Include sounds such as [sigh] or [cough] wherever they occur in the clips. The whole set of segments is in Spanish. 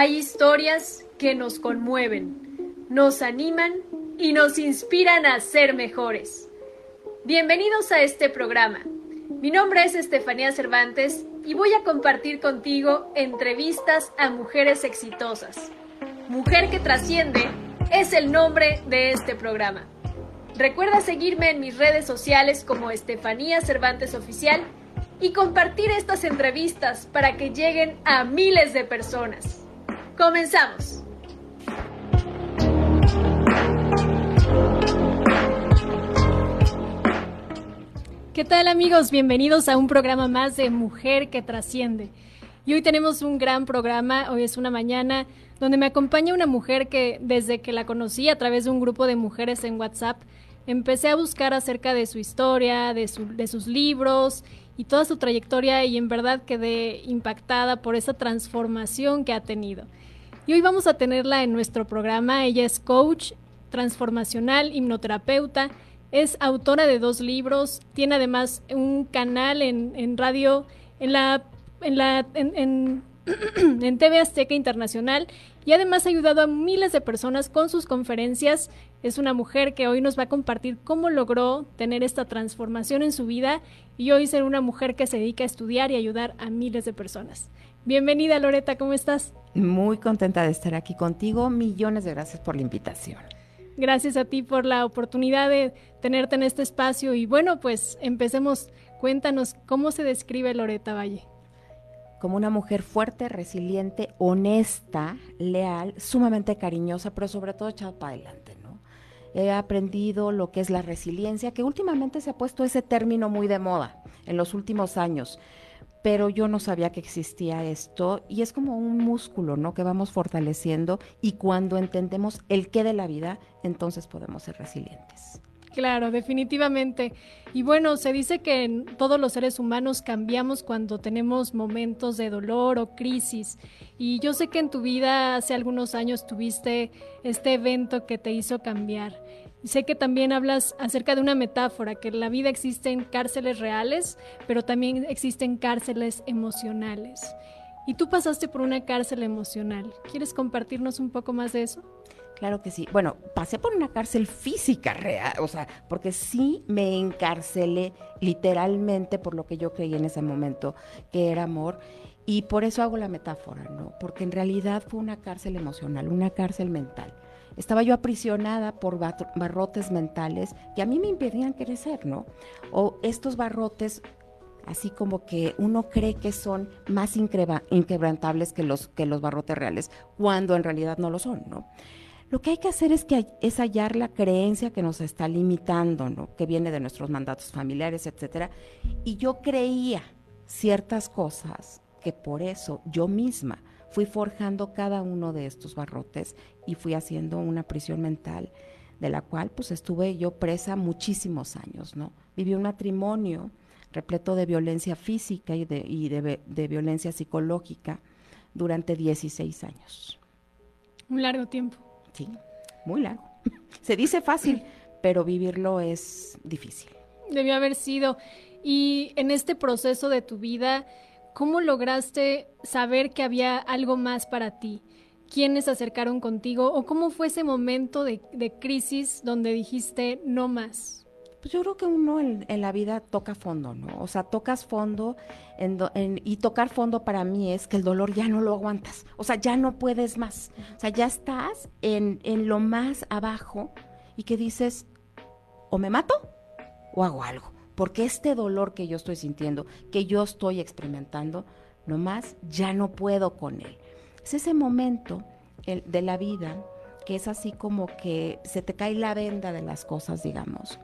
Hay historias que nos conmueven, nos animan y nos inspiran a ser mejores. Bienvenidos a este programa. Mi nombre es Estefanía Cervantes y voy a compartir contigo entrevistas a mujeres exitosas. Mujer que trasciende es el nombre de este programa. Recuerda seguirme en mis redes sociales como Estefanía Cervantes Oficial y compartir estas entrevistas para que lleguen a miles de personas. Comenzamos. ¿Qué tal amigos? Bienvenidos a un programa más de Mujer que Trasciende. Y hoy tenemos un gran programa, hoy es una mañana donde me acompaña una mujer que desde que la conocí a través de un grupo de mujeres en WhatsApp, empecé a buscar acerca de su historia, de, de sus libros y toda su trayectoria y en verdad quedé impactada por esa transformación que ha tenido. Y hoy vamos a tenerla en nuestro programa. Ella es coach transformacional, hipnoterapeuta, es autora de dos libros, tiene además un canal en, radio, en la, en la, en, en [clears throat] TV Azteca Internacional y además ha ayudado a miles de personas con sus conferencias. Es una mujer que hoy nos va a compartir cómo logró tener esta transformación en su vida y hoy ser una mujer que se dedica a estudiar y ayudar a miles de personas. Bienvenida Loreta, ¿cómo estás? Muy contenta de estar aquí contigo. Millones de gracias por la invitación. Gracias a ti por la oportunidad de tenerte en este espacio y bueno, pues empecemos. Cuéntanos cómo se describe Loreta Valle como una mujer fuerte, resiliente, honesta, leal, sumamente cariñosa, pero sobre todo echada para adelante, ¿no? He aprendido lo que es la resiliencia, que últimamente se ha puesto ese término muy de moda en los últimos años, pero yo no sabía que existía esto y es como un músculo, ¿no? Que vamos fortaleciendo y cuando entendemos el qué de la vida, entonces podemos ser resilientes. Claro, definitivamente. Y bueno, se dice que todos los seres humanos cambiamos cuando tenemos momentos de dolor o crisis. Y yo sé que en tu vida hace algunos años tuviste este evento que te hizo cambiar. Sé que también hablas acerca de una metáfora, que en la vida existen cárceles reales, pero también existen cárceles emocionales. Y tú pasaste por una cárcel emocional. ¿Quieres compartirnos un poco más de eso? Claro que sí. Bueno, pasé por una cárcel física real, o sea, porque sí me encarcelé literalmente por lo que yo creí en ese momento, que era amor. Y por eso hago la metáfora, ¿no? Porque en realidad fue una cárcel emocional, una cárcel mental. Estaba yo aprisionada por barrotes mentales que a mí me impedían crecer, ¿no? O estos barrotes así como que uno cree que son más inquebrantables que los, que los barrotes reales, cuando en realidad no lo son, ¿no? Lo que hay que hacer es, que, es hallar la creencia que nos está limitando, ¿no? que viene de nuestros mandatos familiares, etcétera. Y yo creía ciertas cosas que por eso yo misma fui forjando cada uno de estos barrotes y fui haciendo una prisión mental de la cual pues estuve yo presa muchísimos años, ¿no? Viví un matrimonio repleto de violencia física y de, y de, de violencia psicológica durante 16 años. Un largo tiempo. Sí, muy largo. [laughs] Se dice fácil, pero vivirlo es difícil. Debió haber sido. Y en este proceso de tu vida, ¿cómo lograste saber que había algo más para ti? ¿Quiénes se acercaron contigo? ¿O cómo fue ese momento de, crisis donde dijiste no más? Pues yo creo que uno en, la vida toca fondo, ¿no? O sea, tocas fondo y tocar fondo para mí es que el dolor ya no lo aguantas, o sea, ya no puedes más, o sea, ya estás en, en lo más abajo y que dices, o me mato o hago algo, porque este dolor que yo estoy sintiendo, que yo estoy experimentando, nomás ya no puedo con él. Es ese momento de la vida que es así como que se te cae la venda de las cosas, digamos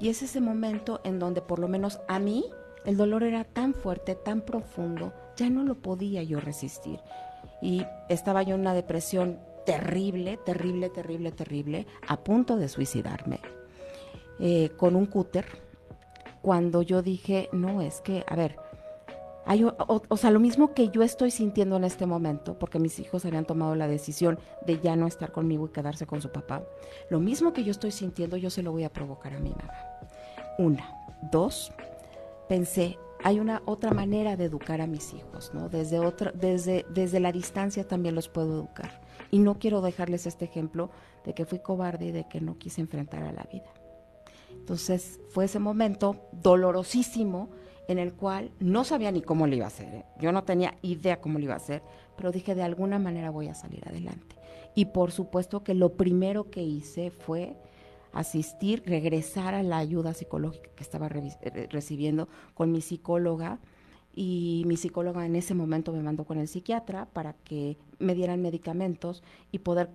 y es ese momento en donde por lo menos a mí el dolor era tan fuerte, tan profundo, ya no lo podía yo resistir. Y estaba yo en una depresión terrible, terrible, terrible, terrible, a punto de suicidarme, eh, con un cúter, cuando yo dije, no, es que, a ver, o, sea, lo mismo que yo estoy sintiendo en este momento, porque mis hijos habían tomado la decisión de ya no estar conmigo y quedarse con su papá, lo mismo que yo estoy sintiendo, yo se lo voy a provocar a mi mamá. Una. Dos, pensé, hay una otra manera de educar a mis hijos, ¿no? Desde otra, desde, desde la distancia también los puedo educar. Y no quiero dejarles este ejemplo de que fui cobarde y de que no quise enfrentar a la vida. Entonces fue ese momento dolorosísimo en el cual no sabía ni cómo lo iba a hacer. ¿eh? Yo no tenía idea cómo lo iba a hacer, pero dije de alguna manera voy a salir adelante. Y por supuesto que lo primero que hice fue asistir, regresar a la ayuda psicológica que estaba eh, recibiendo con mi psicóloga y mi psicóloga en ese momento me mandó con el psiquiatra para que me dieran medicamentos y poder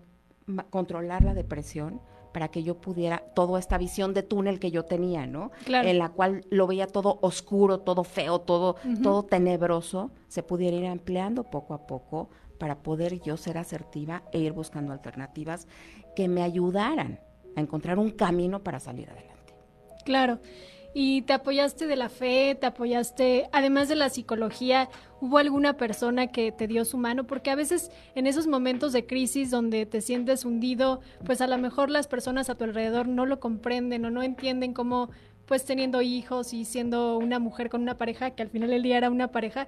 controlar la depresión para que yo pudiera toda esta visión de túnel que yo tenía, ¿no? En la cual lo veía todo oscuro, todo feo, todo todo tenebroso, se pudiera ir empleando poco a poco para poder yo ser asertiva e ir buscando alternativas que me ayudaran a encontrar un camino para salir adelante. Claro. Y te apoyaste de la fe, te apoyaste, además de la psicología, ¿hubo alguna persona que te dio su mano? Porque a veces en esos momentos de crisis donde te sientes hundido, pues a lo mejor las personas a tu alrededor no lo comprenden o no entienden cómo, pues teniendo hijos y siendo una mujer con una pareja, que al final del día era una pareja,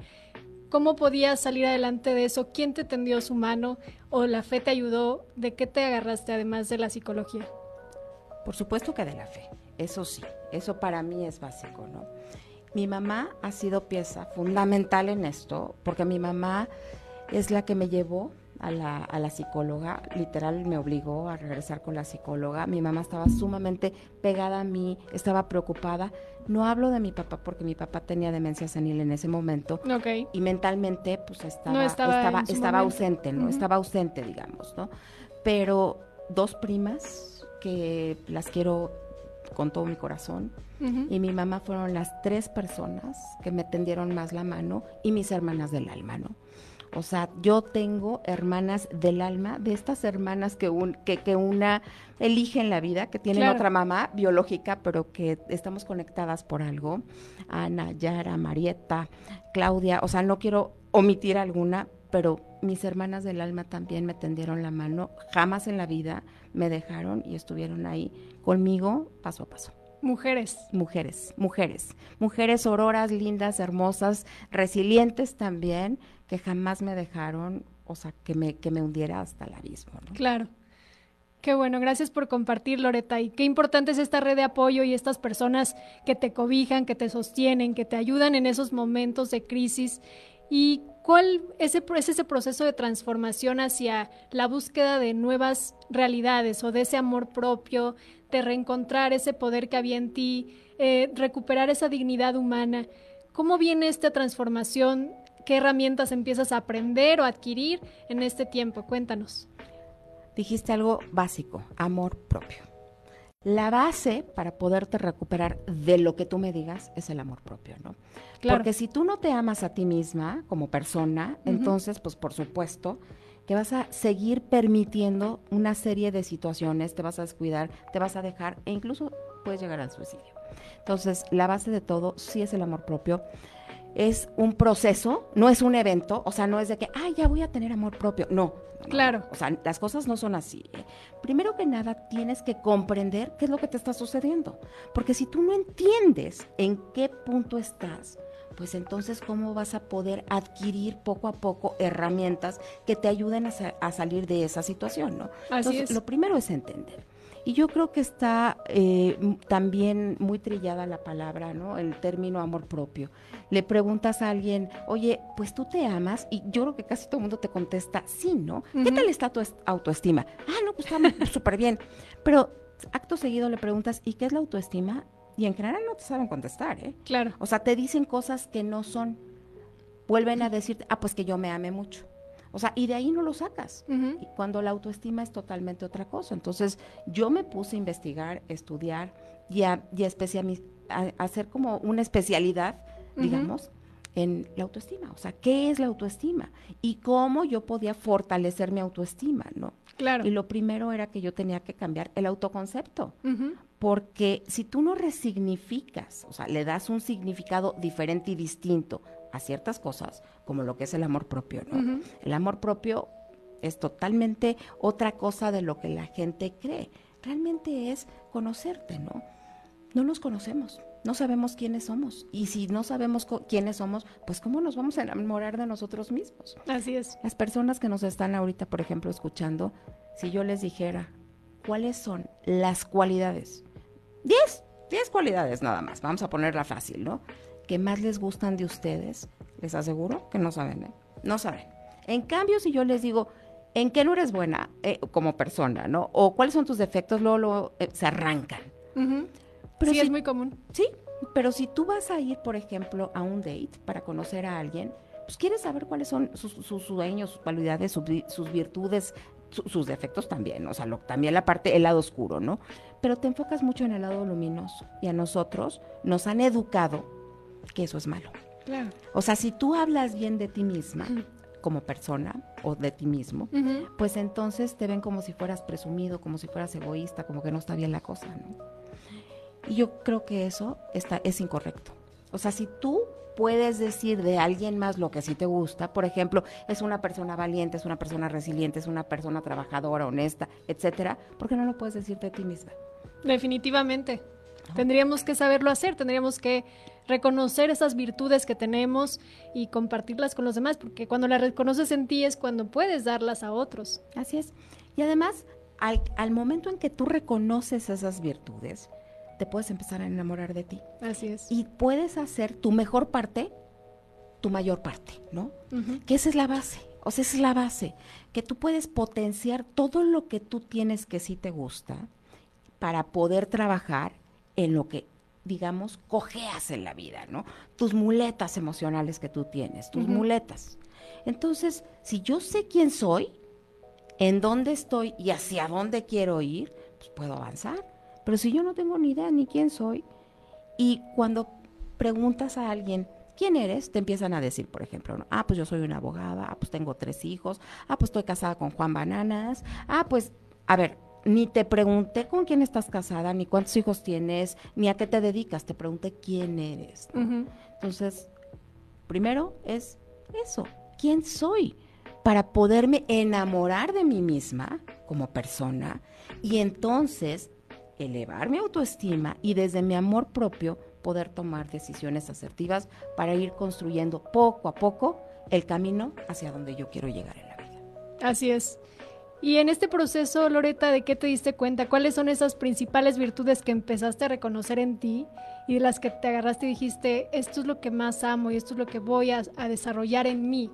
¿cómo podías salir adelante de eso? ¿Quién te tendió su mano o la fe te ayudó? ¿De qué te agarraste además de la psicología? Por supuesto que de la fe, eso sí, eso para mí es básico, ¿no? Mi mamá ha sido pieza fundamental en esto, porque mi mamá es la que me llevó a la, a la, psicóloga, literal me obligó a regresar con la psicóloga. Mi mamá estaba sumamente pegada a mí, estaba preocupada. No hablo de mi papá porque mi papá tenía demencia senil en ese momento y mentalmente pues estaba, estaba, estaba, ausente, ¿no? Estaba ausente, digamos, ¿no? Pero dos primas que las quiero con todo mi corazón. Y mi mamá fueron las tres personas que me tendieron más la mano y mis hermanas del alma, ¿no? O sea, yo tengo hermanas del alma, de estas hermanas que, un, que, que una elige en la vida, que tienen otra mamá biológica, pero que estamos conectadas por algo. Ana, Yara, Marieta, Claudia, o sea, no quiero omitir alguna, pero mis hermanas del alma también me tendieron la mano, jamás en la vida me dejaron y estuvieron ahí conmigo paso a paso. Mujeres. Mujeres, mujeres. Mujeres auroras, lindas, hermosas, resilientes también, que jamás me dejaron, o sea, que me, que me hundiera hasta el abismo. Claro. Qué bueno, gracias por compartir, Loreta. Y qué importante es esta red de apoyo y estas personas que te cobijan, que te sostienen, que te ayudan en esos momentos de crisis. Y ¿Cuál es ese proceso de transformación hacia la búsqueda de nuevas realidades o de ese amor propio, de reencontrar ese poder que había en ti, eh, recuperar esa dignidad humana? ¿Cómo viene esta transformación? ¿Qué herramientas empiezas a aprender o adquirir en este tiempo? Cuéntanos. Dijiste algo básico, amor propio. La base para poderte recuperar de lo que tú me digas es el amor propio, ¿no? Porque si tú no te amas a ti misma como persona, entonces, pues por supuesto, que vas a seguir permitiendo una serie de situaciones, te vas a descuidar, te vas a dejar e incluso puedes llegar al suicidio. Entonces, la base de todo sí es el amor propio. Es un proceso, no es un evento, o sea, no es de que, ay, ya voy a tener amor propio. No, Claro. O sea, las cosas no son así. ¿eh? Primero que nada, tienes que comprender qué es lo que te está sucediendo. Porque si tú no entiendes en qué punto estás, pues entonces cómo vas a poder adquirir poco a poco herramientas que te ayuden a, salir de esa situación, ¿no? entonces, lo primero es entender. Y yo creo que está eh, también muy trillada la palabra, ¿no? El término amor propio. Le preguntas a alguien, oye, pues tú te amas, y yo creo que casi todo el mundo te contesta, sí, ¿no? ¿Qué tal está tu autoestima? Ah, no, pues está súper bien. Pero acto seguido le preguntas, ¿y qué es la autoestima? Y en general no te saben contestar, ¿eh? Claro. O sea, te dicen cosas que no son. Vuelven a decirte, ah, pues que yo me ame mucho. O sea, y de ahí no lo sacas. y cuando la autoestima es totalmente otra cosa. Entonces, yo me puse a investigar, estudiar y a, y a, hacer como una especialidad, digamos, en la autoestima. O sea, ¿qué es la autoestima? Y cómo yo podía fortalecer mi autoestima, ¿no? Claro. Y lo primero era que yo tenía que cambiar el autoconcepto. Porque si tú no resignificas, o sea, le das un significado diferente y distinto a ciertas cosas, como lo que es el amor propio, ¿no? El amor propio es totalmente otra cosa de lo que la gente cree. Realmente es conocerte, ¿no? No nos conocemos. no sabemos quiénes somos. Y si no sabemos quiénes somos, pues cómo nos vamos a enamorar de nosotros mismos. Así es. Las personas que nos están ahorita, por ejemplo, escuchando, si yo les dijera, ¿cuáles son las cualidades? Diez, diez cualidades nada más. Vamos a ponerla fácil, ¿no? Que más les gustan de ustedes, les aseguro que no saben, ¿eh? No saben. En cambio, si yo les digo, ¿en qué no eres buena eh, como persona, no? O cuáles son tus defectos, luego, eh, se arrancan. Pero sí, es muy común. Sí, pero si tú vas a ir, por ejemplo, a un date para conocer a alguien, pues quieres saber cuáles son sus, sueños, sus cualidades, sus, virtudes, sus defectos también, o sea, también la parte, el lado oscuro, ¿no? Pero te enfocas mucho en el lado luminoso y a nosotros nos han educado que eso es malo. Claro. O sea, si tú hablas bien de ti misma, como persona o de ti mismo, pues entonces te ven como si fueras presumido, como si fueras egoísta, como que no está bien la cosa, ¿no? Y yo creo que eso está, es incorrecto. O sea, si tú puedes decir de alguien más lo que sí te gusta, por ejemplo, es una persona valiente, es una persona resiliente, es una persona trabajadora, honesta, etcétera, ¿por qué no lo puedes decir de ti misma? Definitivamente. Tendríamos que saberlo hacer, tendríamos que reconocer esas virtudes que tenemos y compartirlas con los demás, porque cuando las reconoces en ti es cuando puedes darlas a otros. Así es. Y además, al, al momento en que tú reconoces esas virtudes, te puedes empezar a enamorar de ti. Así es. Y puedes hacer tu mejor parte, tu mayor parte, ¿no? Que esa es la base. O sea, esa es la base. Que tú puedes potenciar todo lo que tú tienes que sí te gusta para poder trabajar en lo que, digamos, cojeas en la vida, ¿no? Tus muletas emocionales que tú tienes, tus muletas. Entonces, si yo sé quién soy, en dónde estoy y hacia dónde quiero ir, pues puedo avanzar. Pero si yo no tengo ni idea ni quién soy, y cuando preguntas a alguien, ¿quién eres? Te empiezan a decir, por ejemplo, ah, pues yo soy una abogada, ah, pues tengo tres hijos, ah, pues estoy casada con Juan Bananas, ah, pues, a ver, ni te pregunté con quién estás casada, ni cuántos hijos tienes, ni a qué te dedicas, te pregunté quién eres. Entonces, primero es eso, ¿quién soy? Para poderme enamorar de mí misma como persona y entonces elevar mi autoestima y desde mi amor propio poder tomar decisiones asertivas para ir construyendo poco a poco el camino hacia donde yo quiero llegar en la vida. Así es. Y en este proceso, Loreta, ¿de qué te diste cuenta? ¿Cuáles son esas principales virtudes que empezaste a reconocer en ti y de las que te agarraste y dijiste, esto es lo que más amo y esto es lo que voy a, a desarrollar en mí,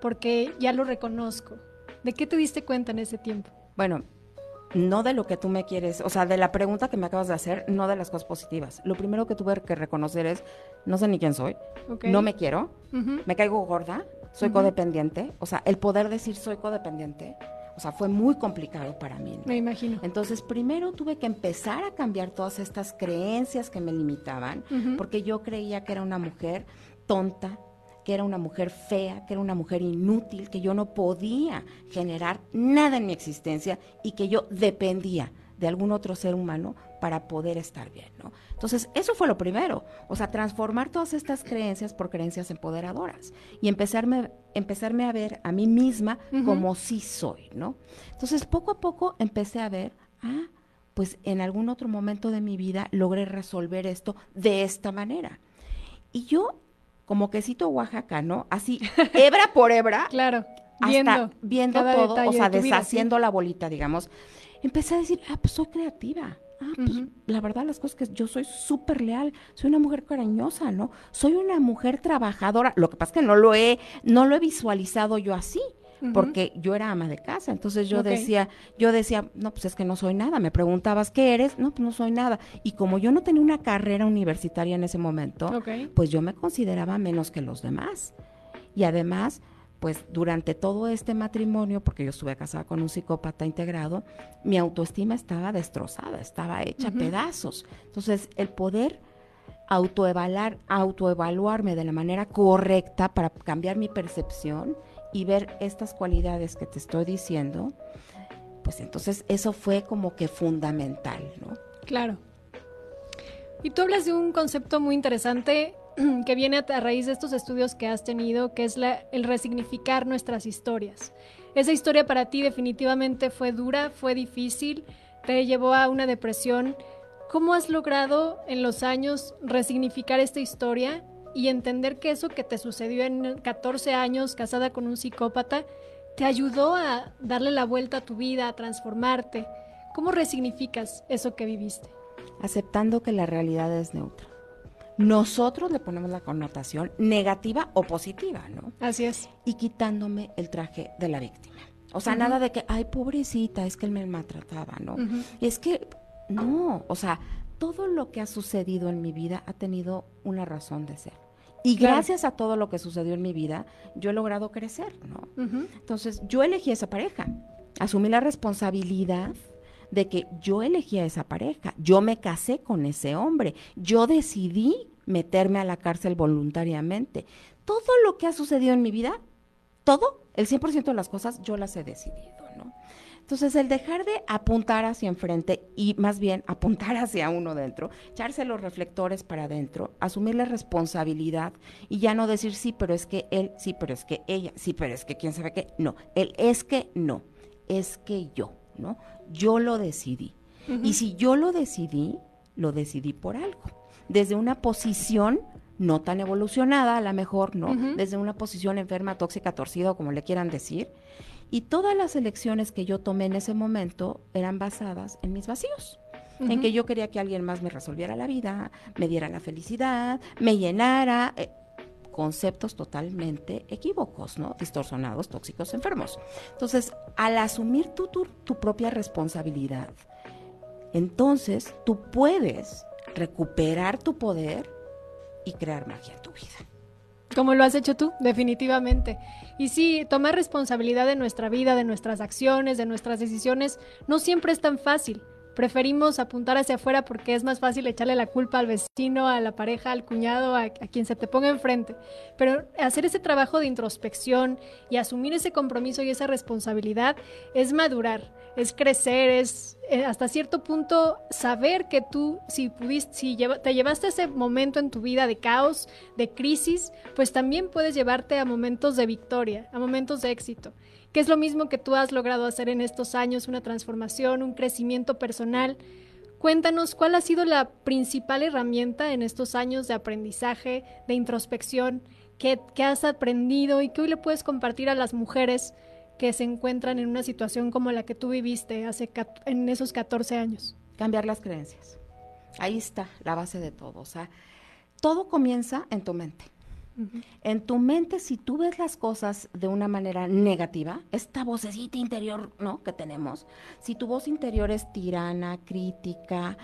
porque ya lo reconozco? ¿De qué te diste cuenta en ese tiempo? Bueno, no de lo que tú me quieres, o sea, de la pregunta que me acabas de hacer, no de las cosas positivas. Lo primero que tuve que reconocer es, no sé ni quién soy, no me quiero, me caigo gorda, soy codependiente, o sea, el poder decir soy codependiente, o sea, fue muy complicado para mí. Me imagino. Entonces, primero tuve que empezar a cambiar todas estas creencias que me limitaban, porque yo creía que era una mujer tonta, que era una mujer fea, que era una mujer inútil, que yo no podía generar nada en mi existencia y que yo dependía de algún otro ser humano para poder estar bien, ¿no? Entonces, eso fue lo primero, o sea, transformar todas estas creencias por creencias empoderadoras y empezarme, empezarme a ver a mí misma como sí soy, ¿no? Entonces, poco a poco empecé a ver, ah, pues en algún otro momento de mi vida logré resolver esto de esta manera. Y yo como quesito Oaxaca, ¿no? Así, [laughs] hebra por hebra. claro. Hasta viendo, todo, o sea, deshaciendo la bolita, digamos. Empecé a decir, ah, pues soy creativa. Ah, pues la verdad, las cosas que yo soy súper leal, soy una mujer cariñosa, ¿no? Soy una mujer trabajadora. Lo que pasa es que no lo he, no lo he visualizado yo así porque yo era ama de casa. Entonces yo decía, yo decía, no, pues es que no soy nada. Me preguntabas, ¿qué eres? No, pues no soy nada. Y como yo no tenía una carrera universitaria en ese momento, pues yo me consideraba menos que los demás. Y además, pues durante todo este matrimonio, porque yo estuve casada con un psicópata integrado, mi autoestima estaba destrozada, estaba hecha pedazos. Entonces, el poder autoevaluar, autoevaluarme de la manera correcta para cambiar mi percepción y ver estas cualidades que te estoy diciendo, pues entonces eso fue como que fundamental, ¿no? Claro. Y tú hablas de un concepto muy interesante [clears throat] que viene a raíz de estos estudios que has tenido, que es la, el resignificar nuestras historias. Esa historia para ti definitivamente fue dura, fue difícil, te llevó a una depresión ¿Cómo has logrado en los años resignificar esta historia y entender que eso que te sucedió en 14 años casada con un psicópata te ayudó a darle la vuelta a tu vida, a transformarte? ¿Cómo resignificas eso que viviste? Aceptando que la realidad es neutra. Nosotros le ponemos la connotación negativa o positiva, ¿no? Así es. Y quitándome el traje de la víctima. O sea, nada de que, ay, pobrecita, es que él me maltrataba, ¿no? Es que, no, o sea, todo lo que ha sucedido en mi vida ha tenido una razón de ser. Y gracias a todo lo que sucedió en mi vida, yo he logrado crecer, ¿no? Entonces, yo elegí esa pareja, asumí la responsabilidad de que yo elegí a esa pareja, yo me casé con ese hombre, yo decidí meterme a la cárcel voluntariamente. Todo lo que ha sucedido en mi vida, todo, el 100% de las cosas, yo las he decidido, ¿no? Entonces, el dejar de apuntar hacia enfrente y más bien [laughs] apuntar hacia uno dentro, echarse los reflectores para adentro, asumir la responsabilidad y ya no decir sí, pero es que él, sí, pero es que ella, sí, pero es que quién sabe qué, no, él es que no, es que yo, ¿no? Yo lo decidí. Y si yo lo decidí, lo decidí por algo. Desde una posición no tan evolucionada, a lo mejor, ¿no? Desde una posición enferma, tóxica, torcida, o como le quieran decir, y todas las elecciones que yo tomé en ese momento eran basadas en mis vacíos. En que yo quería que alguien más me resolviera la vida, me diera la felicidad, me llenara. Eh, conceptos totalmente equívocos, ¿no? Distorsionados, tóxicos, enfermos. Entonces, al asumir tu, tu, tu propia responsabilidad, entonces tú puedes recuperar tu poder y crear magia en tu vida. Como lo has hecho tú, definitivamente. Y sí, tomar responsabilidad de nuestra vida, de nuestras acciones, de nuestras decisiones, no siempre es tan fácil. Preferimos apuntar hacia afuera porque es más fácil echarle la culpa al vecino, a la pareja, al cuñado, a, quien se te ponga enfrente. Pero hacer ese trabajo de introspección y asumir ese compromiso y esa responsabilidad es madurar es crecer, es eh, hasta cierto punto saber que tú, si pudiste, si te llevaste ese momento en tu vida de caos, de crisis, pues también puedes llevarte a momentos de victoria, a momentos de éxito, que es lo mismo que tú has logrado hacer en estos años, una transformación, un crecimiento personal. Cuéntanos cuál ha sido la principal herramienta en estos años de aprendizaje, de introspección, que, has aprendido y que hoy le puedes compartir a las mujeres que se encuentran en una situación como la que tú viviste hace en esos 14 años? Cambiar las creencias. Ahí está la base de todo. O sea, todo comienza en tu mente. En tu mente, si tú ves las cosas de una manera negativa, esta vocecita interior, ¿no? Que tenemos, si tu voz interior es tirana, crítica,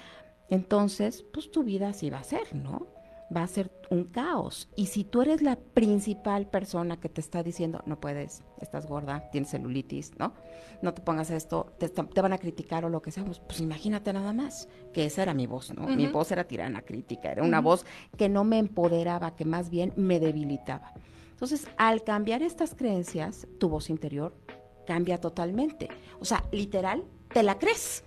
entonces, pues tu vida así va a ser, ¿no? Va a ser un caos. Y si tú eres la principal persona que te está diciendo, no puedes, estás gorda, tienes celulitis, ¿no? No te pongas esto, te, te van a criticar o lo que sea, pues, pues, imagínate nada más, que esa era mi voz, ¿no? Mi voz era tirana crítica, era una voz que no me empoderaba, que más bien me debilitaba. Entonces, al cambiar estas creencias, tu voz interior cambia totalmente. O sea, literal, te la crees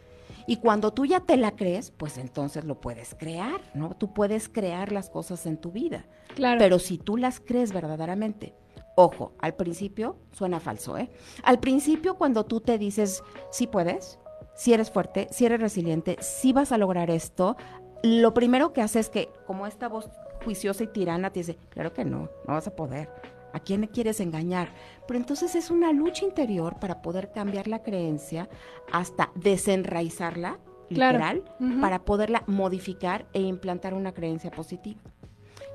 y cuando tú ya te la crees, pues entonces lo puedes crear, ¿no? Tú puedes crear las cosas en tu vida. Claro. Pero si tú las crees verdaderamente, ojo, al principio suena falso, ¿eh? Al principio cuando tú te dices, sí puedes, si eres fuerte, si eres resiliente, si vas a lograr esto, lo primero que haces es que, como esta voz juiciosa y tirana te dice, claro que no, no vas a poder ¿A quién quieres engañar? Pero entonces es una lucha interior para poder cambiar la creencia hasta desenraizarla, literal, para poderla modificar e implantar una creencia positiva.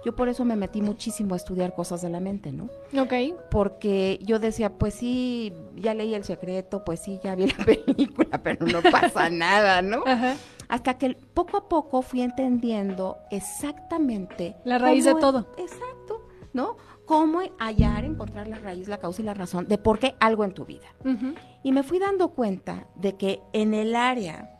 Yo por eso me metí muchísimo a estudiar cosas de la mente, ¿no? Ok. Porque yo decía, pues sí, ya leí el secreto, pues sí, ya vi la [laughs] película, pero no pasa [laughs] nada, ¿no? Ajá. Hasta que poco a poco fui entendiendo exactamente... La raíz de todo. exacto, ¿no? Cómo hallar, encontrar la raíz, la causa y la razón de por qué algo en tu vida. Y me fui dando cuenta de que en el área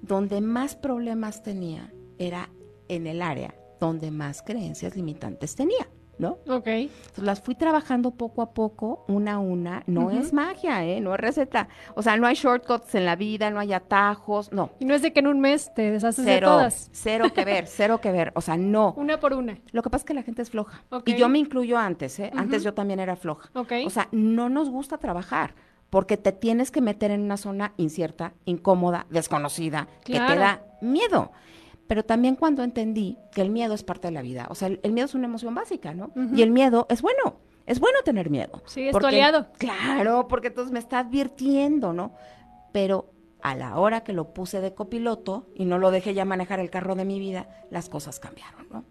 donde más problemas tenía era en el área donde más creencias limitantes tenía. ¿No? Ok. Entonces las fui trabajando poco a poco, una a una. No es magia, ¿eh? No es receta. O sea, no hay shortcuts en la vida, no hay atajos, no. Y no es de que en un mes te deshaces de todas. Cero que ver, [laughs] cero que ver. O sea, no. Una por una. Lo que pasa es que la gente es floja. Y yo me incluyo antes, ¿eh? Antes yo también era floja. Ok. O sea, no nos gusta trabajar porque te tienes que meter en una zona incierta, incómoda, desconocida, que te da miedo. Pero también cuando entendí que el miedo es parte de la vida, o sea, el, miedo es una emoción básica, ¿no? Y el miedo es bueno, es bueno tener miedo. Sí, es tu aliado. Claro, porque entonces me está advirtiendo, ¿no? Pero a la hora que lo puse de copiloto y no lo dejé ya manejar el carro de mi vida, las cosas cambiaron, ¿no?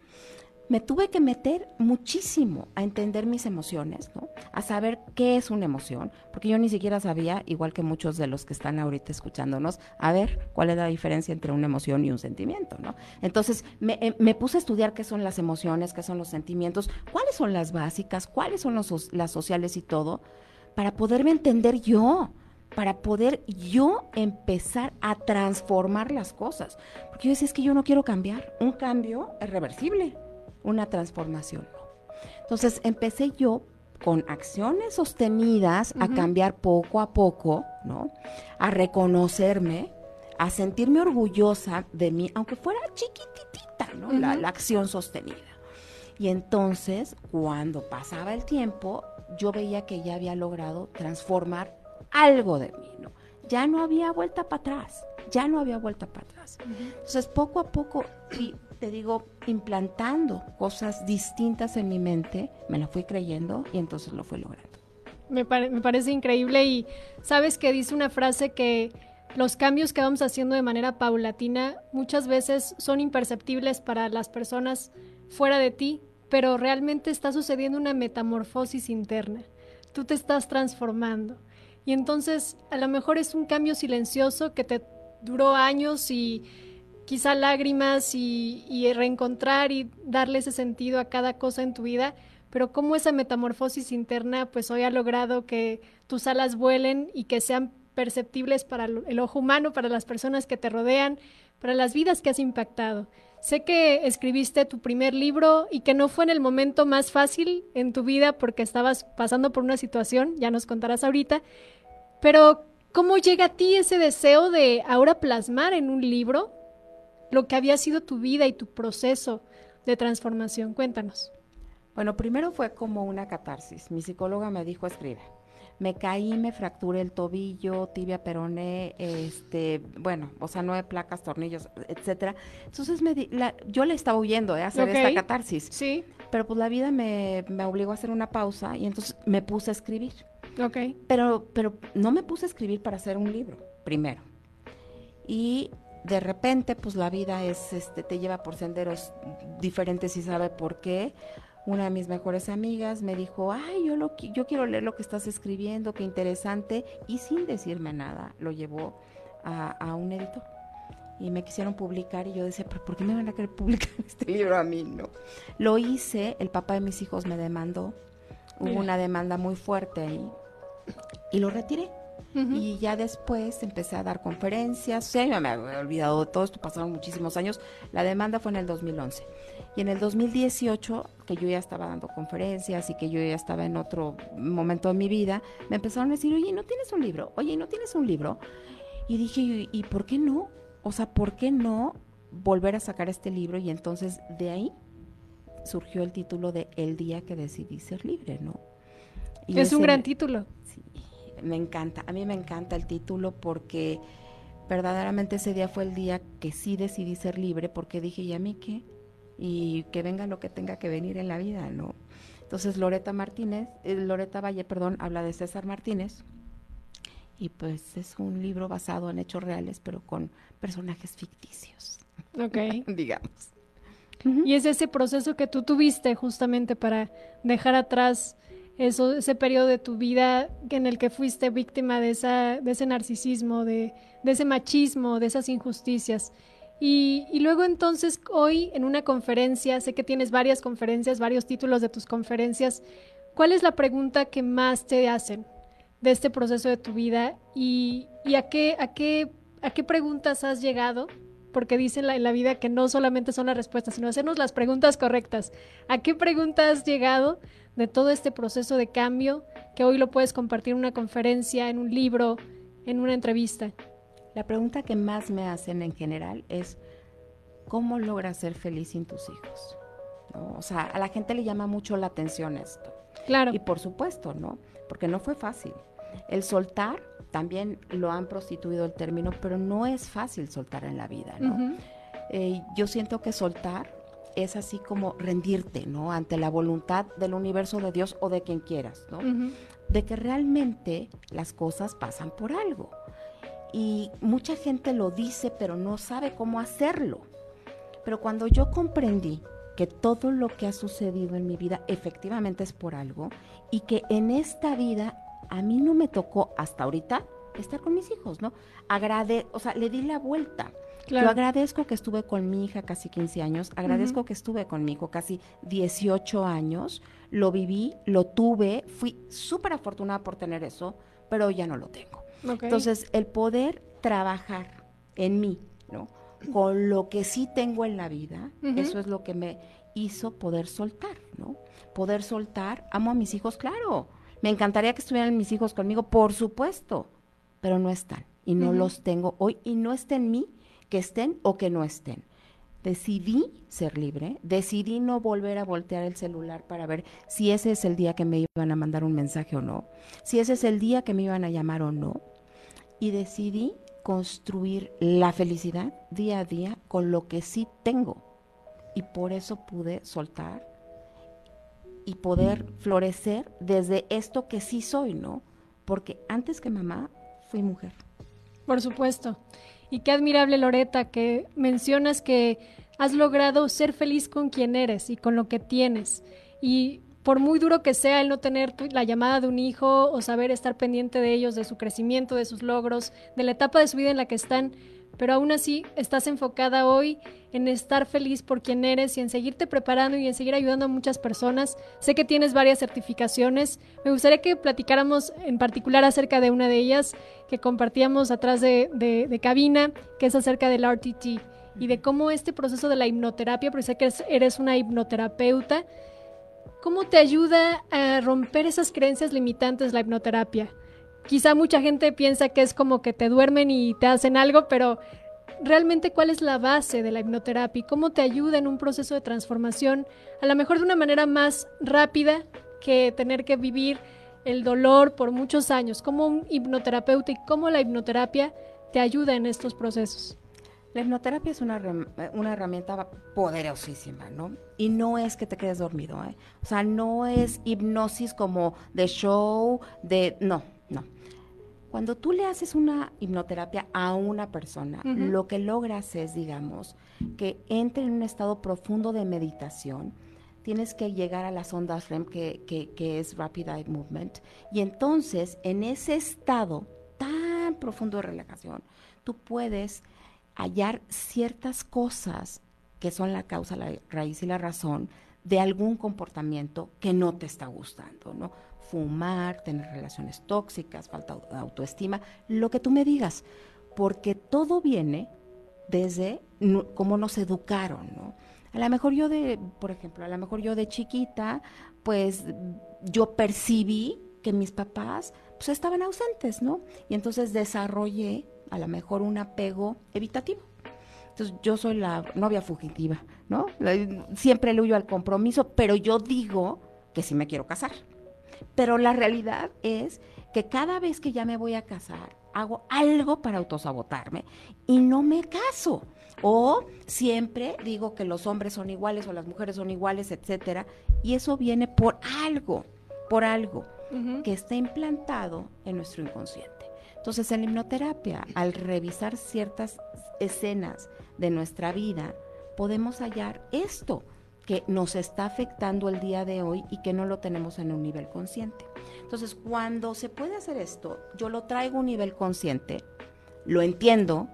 Me tuve que meter muchísimo a entender mis emociones, ¿no? A saber qué es una emoción, porque yo ni siquiera sabía, igual que muchos de los que están ahorita escuchándonos, a ver cuál es la diferencia entre una emoción y un sentimiento, ¿no? Entonces me, eh, puse a estudiar qué son las emociones, qué son los sentimientos, cuáles son las básicas, cuáles son los, las sociales y todo, para poderme entender yo para poder yo empezar a transformar las cosas. Porque yo decía, es que yo no quiero cambiar. Un cambio es reversible una transformación. Entonces empecé yo con acciones sostenidas a cambiar poco a poco, ¿no? A reconocerme, a sentirme orgullosa de mí, aunque fuera chiquititita, ¿no? la, la, acción sostenida. Y entonces, cuando pasaba el tiempo, yo veía que ya había logrado transformar algo de mí, ¿no? Ya no había vuelta para atrás, ya no había vuelta para atrás. Entonces, poco a poco, y te digo, implantando cosas distintas en mi mente, me la fui creyendo y entonces lo fui logrando. Me, me parece increíble y sabes que dice una frase que los cambios que vamos haciendo de manera paulatina muchas veces son imperceptibles para las personas fuera de ti, pero realmente está sucediendo una metamorfosis interna. Tú te estás transformando. Y entonces a lo mejor es un cambio silencioso que te duró años y quizá lágrimas y, reencontrar y darle ese sentido a cada cosa en tu vida, pero cómo esa metamorfosis interna pues hoy ha logrado que tus alas vuelen y que sean perceptibles para el ojo humano, para las personas que te rodean, para las vidas que has impactado. Sé que escribiste tu primer libro y que no fue en el momento más fácil en tu vida porque estabas pasando por una situación, ya nos contarás ahorita, pero ¿cómo llega a ti ese deseo de ahora plasmar en un libro lo que había sido tu vida y tu proceso de transformación. Cuéntanos. Bueno, primero fue como una catarsis. Mi psicóloga me dijo, escribe. Me caí, me fracturé el tobillo, tibia, peroné, este, bueno, o sea, nueve placas, tornillos, etcétera. Entonces me yo le estaba huyendo de hacer esta catarsis. Sí. Pero pues la vida me, me obligó a hacer una pausa y entonces me puse a escribir. Ok. Pero, pero no me puse a escribir para hacer un libro, primero. Y de repente, pues la vida es, este, te lleva por senderos diferentes y sabe por qué. Una de mis mejores amigas me dijo, ay, yo, lo, yo quiero leer lo que estás escribiendo, qué interesante, y sin decirme nada, lo llevó a, un editor. Y me quisieron publicar y yo decía, pero ¿por qué me van a querer publicar [laughs] este libro a mí? No. Lo hice, el papá de mis hijos me demandó, hubo una demanda muy fuerte ahí, y lo retiré. Y ya después empecé a dar conferencias, o sea, yo me había olvidado de todo esto, pasaron muchísimos años. La demanda fue en el 2011. Y en el 2018, que yo ya estaba dando conferencias y que yo ya estaba en otro momento de mi vida, me empezaron a decir, oye, ¿no tienes un libro? Oye, ¿no tienes un libro? Y dije, ¿y por qué no? O sea, ¿por qué no volver a sacar este libro? Y entonces de ahí surgió el título de El día que decidí ser libre, ¿no? es un gran título me encanta, a mí me encanta el título porque verdaderamente ese día fue el día que sí decidí ser libre porque dije, ¿y a mí qué? Y que venga lo que tenga que venir en la vida, ¿no? Entonces Loreta Martínez, eh, Loreta Valle, perdón, habla de César Martínez y pues es un libro basado en hechos reales pero con personajes ficticios. Ok. [laughs] Digamos. Y es ese proceso que tú tuviste justamente para dejar atrás eso, ese periodo de tu vida en el que fuiste víctima de, esa, de ese narcisismo, de, de ese machismo, de esas injusticias. Y, y, luego entonces hoy en una conferencia, sé que tienes varias conferencias, varios títulos de tus conferencias, ¿cuál es la pregunta que más te hacen de este proceso de tu vida y, y a, qué, a, qué, a qué preguntas has llegado? Porque dicen en la vida que no solamente son las respuestas, sino hacernos las preguntas correctas. ¿A qué preguntas has llegado de todo este proceso de cambio que hoy lo puedes compartir en una conferencia, en un libro, en una entrevista? La pregunta que más me hacen en general es, ¿cómo logras ser feliz sin tus hijos? O sea, a la gente le llama mucho la atención esto. Claro. Y por supuesto, ¿no? Porque no fue fácil. El soltar también lo han prostituido el término, pero no es fácil soltar en la vida, ¿no? Eh, yo siento que soltar es así como rendirte, ¿no? Ante la voluntad del universo de Dios o de quien quieras, ¿no? De que realmente las cosas pasan por algo. Y mucha gente lo dice, pero no sabe cómo hacerlo. Pero cuando yo comprendí que todo lo que ha sucedido en mi vida efectivamente es por algo y que en esta vida a mí no me tocó hasta ahorita estar con mis hijos, ¿no? Agrade, o sea, le di la vuelta. Yo agradezco que estuve con mi hija casi 15 años, agradezco que estuve con mi hijo casi 18 años, lo viví, lo tuve, fui súper afortunada por tener eso, pero ya no lo tengo. Entonces, el poder trabajar en mí, ¿no? Con lo que sí tengo en la vida, eso es lo que me hizo poder soltar, ¿no? Poder soltar, amo a mis hijos, claro. Me encantaría que estuvieran mis hijos conmigo, por supuesto, pero no están y no los tengo hoy y no está en mí que estén o que no estén. Decidí ser libre, decidí no volver a voltear el celular para ver si ese es el día que me iban a mandar un mensaje o no, si ese es el día que me iban a llamar o no, y decidí construir la felicidad día a día con lo que sí tengo. Y por eso pude soltar y poder florecer desde esto que sí soy, ¿no? Porque antes que mamá fui mujer. Por supuesto. Y qué admirable, Loreta, que mencionas que has logrado ser feliz con quien eres y con lo que tienes. Y por muy duro que sea el no tener la llamada de un hijo o saber estar pendiente de ellos, de su crecimiento, de sus logros, de la etapa de su vida en la que están, pero aún así estás enfocada hoy en estar feliz por quien eres y en seguirte preparando y en seguir ayudando a muchas personas. Sé que tienes varias certificaciones. Me gustaría que platicáramos en particular acerca de una de ellas que compartíamos atrás de, cabina, que es acerca del RTT y de cómo este proceso de la hipnoterapia, porque sé que eres una hipnoterapeuta, ¿cómo te ayuda a romper esas creencias limitantes la hipnoterapia? Quizá mucha gente piensa que es como que te duermen y te hacen algo, pero realmente cuál es la base de la hipnoterapia cómo te ayuda en un proceso de transformación, a lo mejor de una manera más rápida que tener que vivir el dolor por muchos años, como un hipnoterapeuta y cómo la hipnoterapia te ayuda en estos procesos. La hipnoterapia es una, una herramienta poderosísima, ¿no? Y no es que te quedes dormido, ¿eh? O sea, no es hipnosis como de show, de... No, no. Cuando tú le haces una hipnoterapia a una persona, lo que logras es, digamos, que entre en un estado profundo de meditación. Tienes que llegar a las ondas REM, que, que es Rapid Eye Movement. Y entonces, en ese estado tan profundo de relajación, tú puedes hallar ciertas cosas que son la causa, la raíz y la razón de algún comportamiento que no te está gustando, ¿no? Fumar, tener relaciones tóxicas, falta de autoestima, lo que tú me digas, porque todo viene desde cómo nos educaron, ¿no? A lo mejor yo de, por ejemplo, a lo mejor yo de chiquita, pues yo percibí que mis papás pues estaban ausentes, ¿no? Y entonces desarrollé a lo mejor un apego evitativo. Entonces yo soy la novia fugitiva, ¿no? Siempre le huyo al compromiso, pero yo digo que sí me quiero casar. Pero la realidad es que cada vez que ya me voy a casar, hago algo para autosabotarme y no me caso. O siempre digo que los hombres son iguales o las mujeres son iguales, etcétera, y eso viene por algo, por algo que está implantado en nuestro inconsciente. Entonces, en la hipnoterapia, al revisar ciertas escenas de nuestra vida, podemos hallar esto, que nos está afectando el día de hoy y que no lo tenemos en un nivel consciente. Entonces, cuando se puede hacer esto, yo lo traigo a un nivel consciente, lo entiendo,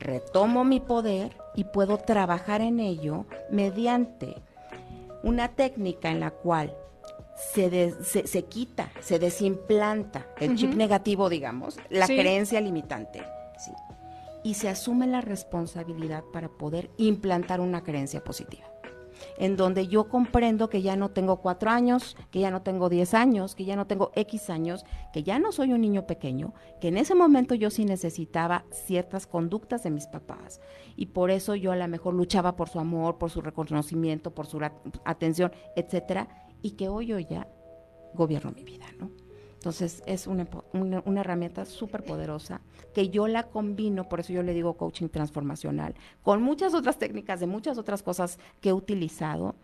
retomo mi poder y puedo trabajar en ello mediante una técnica en la cual se, se, quita, se desimplanta el chip negativo, digamos, la creencia limitante, ¿sí? y se asume la responsabilidad para poder implantar una creencia positiva en donde yo comprendo que ya no tengo cuatro años, que ya no tengo diez años, que ya no tengo X años, que ya no soy un niño pequeño, que en ese momento yo sí necesitaba ciertas conductas de mis papás y por eso yo a lo mejor luchaba por su amor, por su reconocimiento, por su atención, etcétera, y que hoy yo ya gobierno mi vida, ¿no? Entonces es una, una, herramienta súper poderosa que yo la combino, por eso yo le digo coaching transformacional, con muchas otras técnicas de muchas otras cosas que he utilizado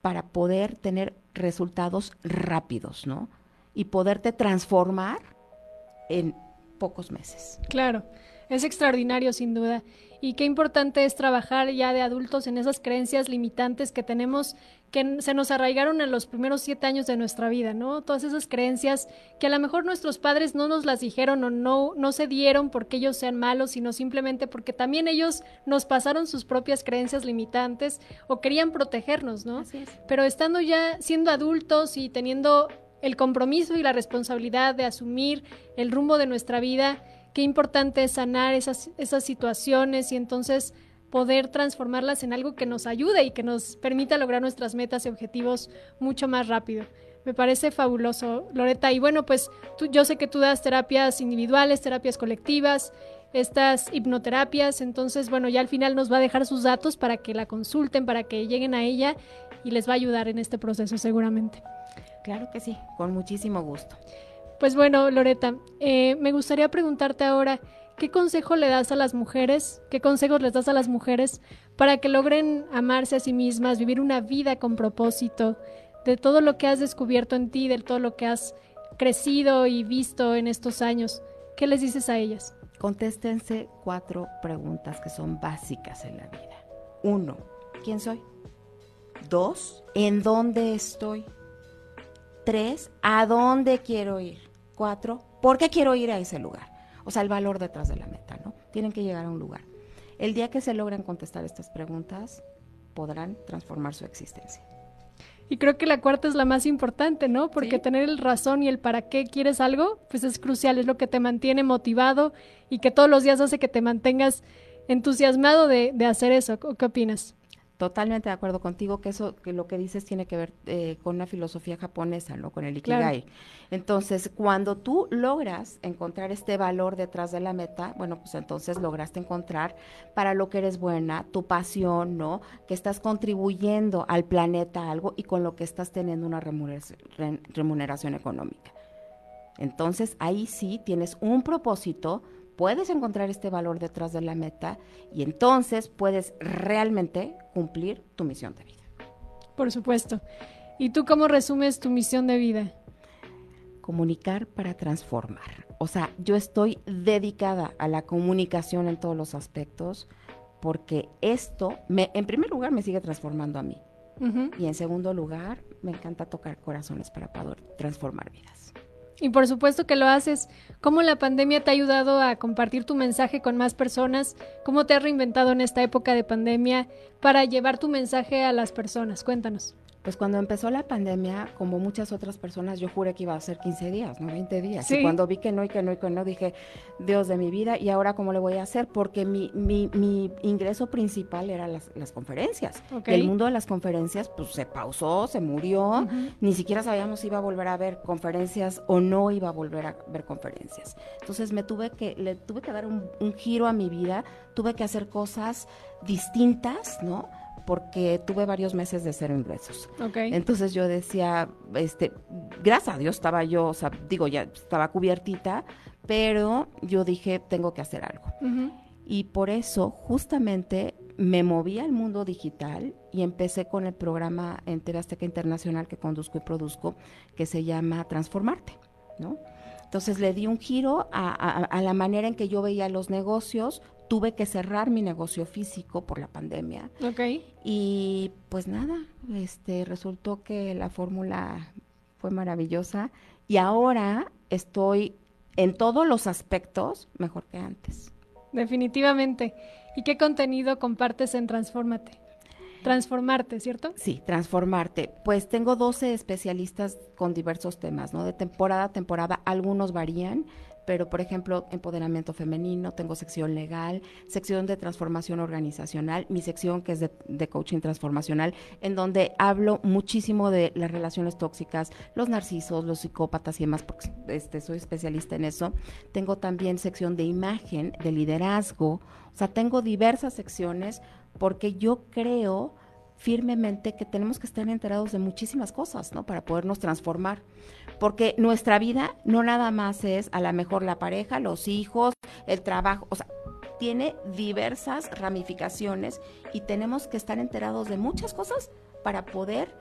para poder tener resultados rápidos, ¿no? Y poderte transformar en pocos meses. Claro, es extraordinario sin duda. Y qué importante es trabajar ya de adultos en esas creencias limitantes que tenemos que se nos arraigaron en los primeros siete años de nuestra vida, ¿no? Todas esas creencias que a lo mejor nuestros padres no nos las dijeron o no, no se dieron porque ellos sean malos, sino simplemente porque también ellos nos pasaron sus propias creencias limitantes o querían protegernos, ¿no? Así es. Pero estando ya siendo adultos y teniendo el compromiso y la responsabilidad de asumir el rumbo de nuestra vida, qué importante es sanar esas, esas situaciones y entonces poder transformarlas en algo que nos ayude y que nos permita lograr nuestras metas y objetivos mucho más rápido. Me parece fabuloso, Loreta. Y bueno, pues tú, yo sé que tú das terapias individuales, terapias colectivas, estas hipnoterapias. Entonces, bueno, ya al final nos va a dejar sus datos para que la consulten, para que lleguen a ella y les va a ayudar en este proceso seguramente. Claro que sí, con muchísimo gusto. Pues bueno, Loreta, eh, me gustaría preguntarte ahora, ¿qué consejo le das a las mujeres? ¿Qué consejos les das a las mujeres para que logren amarse a sí mismas, vivir una vida con propósito, de todo lo que has descubierto en ti, de todo lo que has crecido y visto en estos años? ¿Qué les dices a ellas? Contéstense cuatro preguntas que son básicas en la vida. Uno, ¿quién soy? Dos, ¿en dónde estoy? Tres, ¿a dónde quiero ir? Cuatro, ¿por qué quiero ir a ese lugar? O sea, el valor detrás de la meta, ¿no? Tienen que llegar a un lugar. El día que se logren contestar estas preguntas, podrán transformar su existencia. Y creo que la cuarta es la más importante, ¿no? Porque tener el razón y el para qué quieres algo, pues es crucial, es lo que te mantiene motivado y que todos los días hace que te mantengas entusiasmado de, de hacer eso. ¿Qué opinas? Totalmente de acuerdo contigo que eso, que lo que dices tiene que ver eh, con una filosofía japonesa, ¿no? Con el Ikigai. Entonces, cuando tú logras encontrar este valor detrás de la meta, bueno, pues entonces lograste encontrar para lo que eres buena, tu pasión, ¿no? Que estás contribuyendo al planeta algo y con lo que estás teniendo una remuneración económica. Entonces, ahí sí tienes un propósito puedes encontrar este valor detrás de la meta y entonces puedes realmente cumplir tu misión de vida. Por supuesto. ¿Y tú cómo resumes tu misión de vida? Comunicar para transformar. O sea, yo estoy dedicada a la comunicación en todos los aspectos porque esto, me, en primer lugar, me sigue transformando a mí. Y en segundo lugar, me encanta tocar corazones para poder transformar vidas. Y por supuesto que lo haces. ¿Cómo la pandemia te ha ayudado a compartir tu mensaje con más personas? ¿Cómo te has reinventado en esta época de pandemia para llevar tu mensaje a las personas? Cuéntanos. Pues cuando empezó la pandemia, como muchas otras personas, yo juré que iba a ser 15 días, no 20 días. Y cuando vi que no y que no y que no, dije, Dios de mi vida, ¿y ahora cómo le voy a hacer? Porque mi, mi, mi ingreso principal era las, las conferencias. El mundo de las conferencias, pues se pausó, se murió, ni siquiera sabíamos si iba a volver a ver conferencias o no iba a volver a ver conferencias. Entonces me tuve que, le tuve que dar un, un giro a mi vida, tuve que hacer cosas distintas, ¿no? Porque tuve varios meses de cero ingresos. Entonces yo decía, este, gracias a Dios estaba yo, o sea, digo, ya estaba cubiertita, pero yo dije, tengo que hacer algo. Y por eso justamente me moví al mundo digital y empecé con el programa en TV Azteca Internacional que conduzco y produzco, que se llama Transformarte, ¿no? Entonces le di un giro a, a, la manera en que yo veía los negocios, tuve que cerrar mi negocio físico por la pandemia. Ok. Y pues nada, este resultó que la fórmula fue maravillosa y ahora estoy en todos los aspectos mejor que antes. Definitivamente. ¿Y qué contenido compartes en Transformate? Transformarte, ¿cierto? Sí, transformarte. Pues tengo 12 especialistas con diversos temas, ¿no? De temporada a temporada, algunos varían, pero por ejemplo, empoderamiento femenino, tengo sección legal, sección de transformación organizacional, mi sección que es de, coaching transformacional, en donde hablo muchísimo de las relaciones tóxicas, los narcisos, los psicópatas y demás, porque este, soy especialista en eso. Tengo también sección de imagen, de liderazgo, o sea, tengo diversas secciones porque yo creo firmemente que tenemos que estar enterados de muchísimas cosas, ¿no? Para podernos transformar. Porque nuestra vida no nada más es a lo mejor la pareja, los hijos, el trabajo, o sea, tiene diversas ramificaciones y tenemos que estar enterados de muchas cosas para poder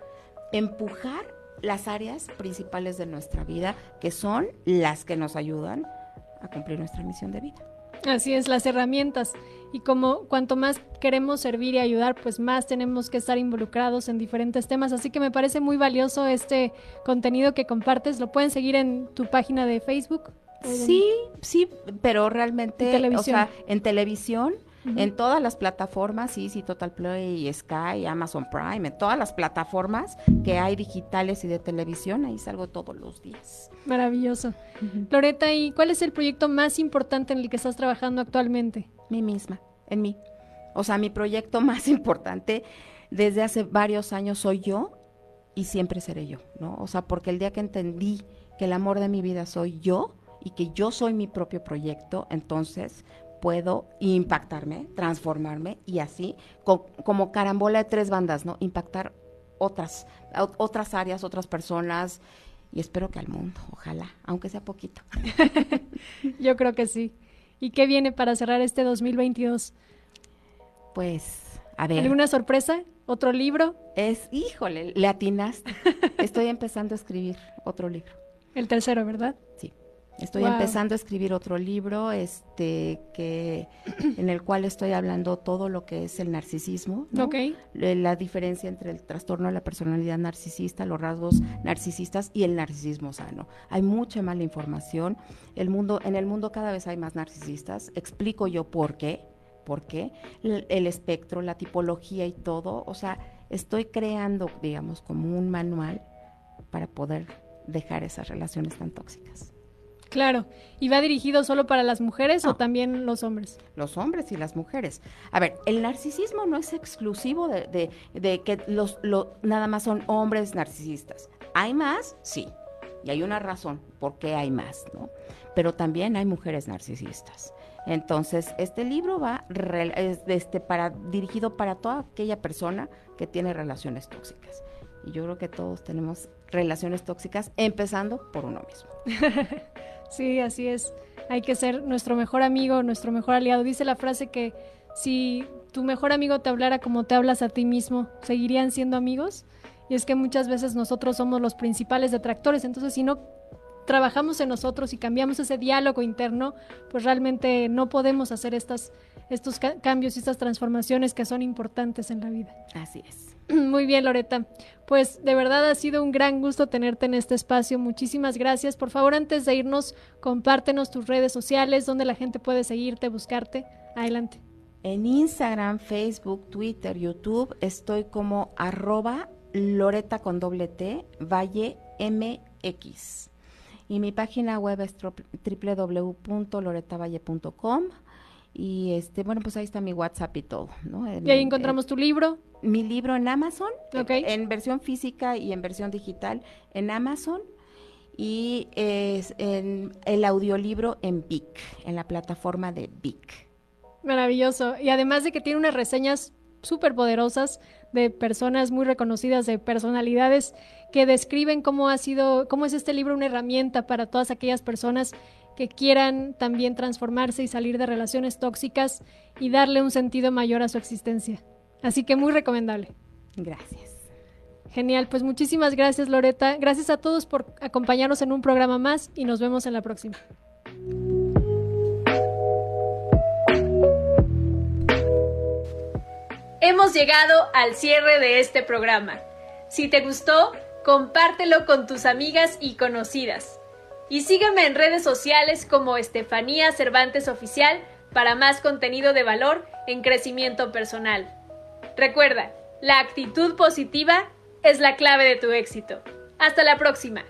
empujar las áreas principales de nuestra vida, que son las que nos ayudan a cumplir nuestra misión de vida. Así es, las herramientas. Y como cuanto más queremos servir y ayudar, pues más tenemos que estar involucrados en diferentes temas. Así que me parece muy valioso este contenido que compartes. Lo pueden seguir en tu página de Facebook. Sí, sí, pero realmente, o sea, en televisión, en todas las plataformas, sí, sí, Total Play, Sky, Amazon Prime, en todas las plataformas que hay digitales y de televisión, ahí salgo todos los días. Maravilloso. Loreta, ¿y cuál es el proyecto más importante en el que estás trabajando actualmente? Mí misma, en mí. O sea, mi proyecto [laughs] más importante desde hace varios años soy yo y siempre seré yo, ¿no? O sea, porque el día que entendí que el amor de mi vida soy yo, y que yo soy mi propio proyecto, entonces puedo impactarme, transformarme y así, como carambola de tres bandas, ¿no? Impactar otras, otras áreas, otras personas y espero que al mundo, ojalá, aunque sea poquito. [laughs] yo creo que sí. ¿Y qué viene para cerrar este 2022? Pues, a ver. ¿Alguna sorpresa? ¿Otro libro? Es, híjole, le atinaste. [laughs] Estoy empezando a escribir otro libro. El tercero, ¿verdad? Sí. Estoy empezando a escribir otro libro, este, que, [clears throat] en el cual estoy hablando todo lo que es el narcisismo, la diferencia entre el trastorno de la personalidad narcisista, los rasgos narcisistas y el narcisismo sano. Hay mucha mala información. El mundo, en el mundo cada vez hay más narcisistas. Explico yo por qué, por qué, el, el espectro, la tipología y todo. O sea, estoy creando, digamos, como un manual para poder dejar esas relaciones tan tóxicas. Claro. ¿Y va dirigido solo para las mujeres o también los hombres? Los hombres y las mujeres. A ver, el narcisismo no es exclusivo de, que los, nada más son hombres narcisistas. ¿Hay más? Sí. Y hay una razón por qué hay más, ¿no? Pero también hay mujeres narcisistas. Entonces, este libro va este, para, dirigido para toda aquella persona que tiene relaciones tóxicas. Y yo creo que todos tenemos relaciones tóxicas, empezando por uno mismo. [laughs] Sí, así es. Hay que ser nuestro mejor amigo, nuestro mejor aliado. Dice la frase que si tu mejor amigo te hablara como te hablas a ti mismo, ¿seguirían siendo amigos? Y es que muchas veces nosotros somos los principales detractores, entonces si no trabajamos en nosotros y cambiamos ese diálogo interno, pues realmente no podemos hacer estas, estos cambios y estas transformaciones que son importantes en la vida. Así es. [clears throat] Muy bien, Loreta. Pues de verdad ha sido un gran gusto tenerte en este espacio. Muchísimas gracias. Por favor, antes de irnos, compártenos tus redes sociales, donde la gente puede seguirte, buscarte. Adelante. En Instagram, Facebook, Twitter, YouTube estoy como arroba Loreta con doble T, Valle MX. Y mi página web es www.loretavalle.com. Y este, bueno, pues ahí está mi WhatsApp y todo, ¿no? y ahí encontramos tu libro. Mi libro en Amazon, en versión física y en versión digital en Amazon. Y es en el audiolibro en Vic, en la plataforma de Vic. Maravilloso. Y además de que tiene unas reseñas súper poderosas de personas muy reconocidas, de personalidades que describen cómo ha sido, cómo es este libro una herramienta para todas aquellas personas que quieran también transformarse y salir de relaciones tóxicas y darle un sentido mayor a su existencia. Así que muy recomendable. Gracias. Genial, pues muchísimas gracias Loreta. Gracias a todos por acompañarnos en un programa más y nos vemos en la próxima. Hemos llegado al cierre de este programa. Si te gustó, compártelo con tus amigas y conocidas. Y sígueme en redes sociales como Estefanía Cervantes Oficial para más contenido de valor en crecimiento personal. Recuerda, la actitud positiva es la clave de tu éxito. Hasta la próxima.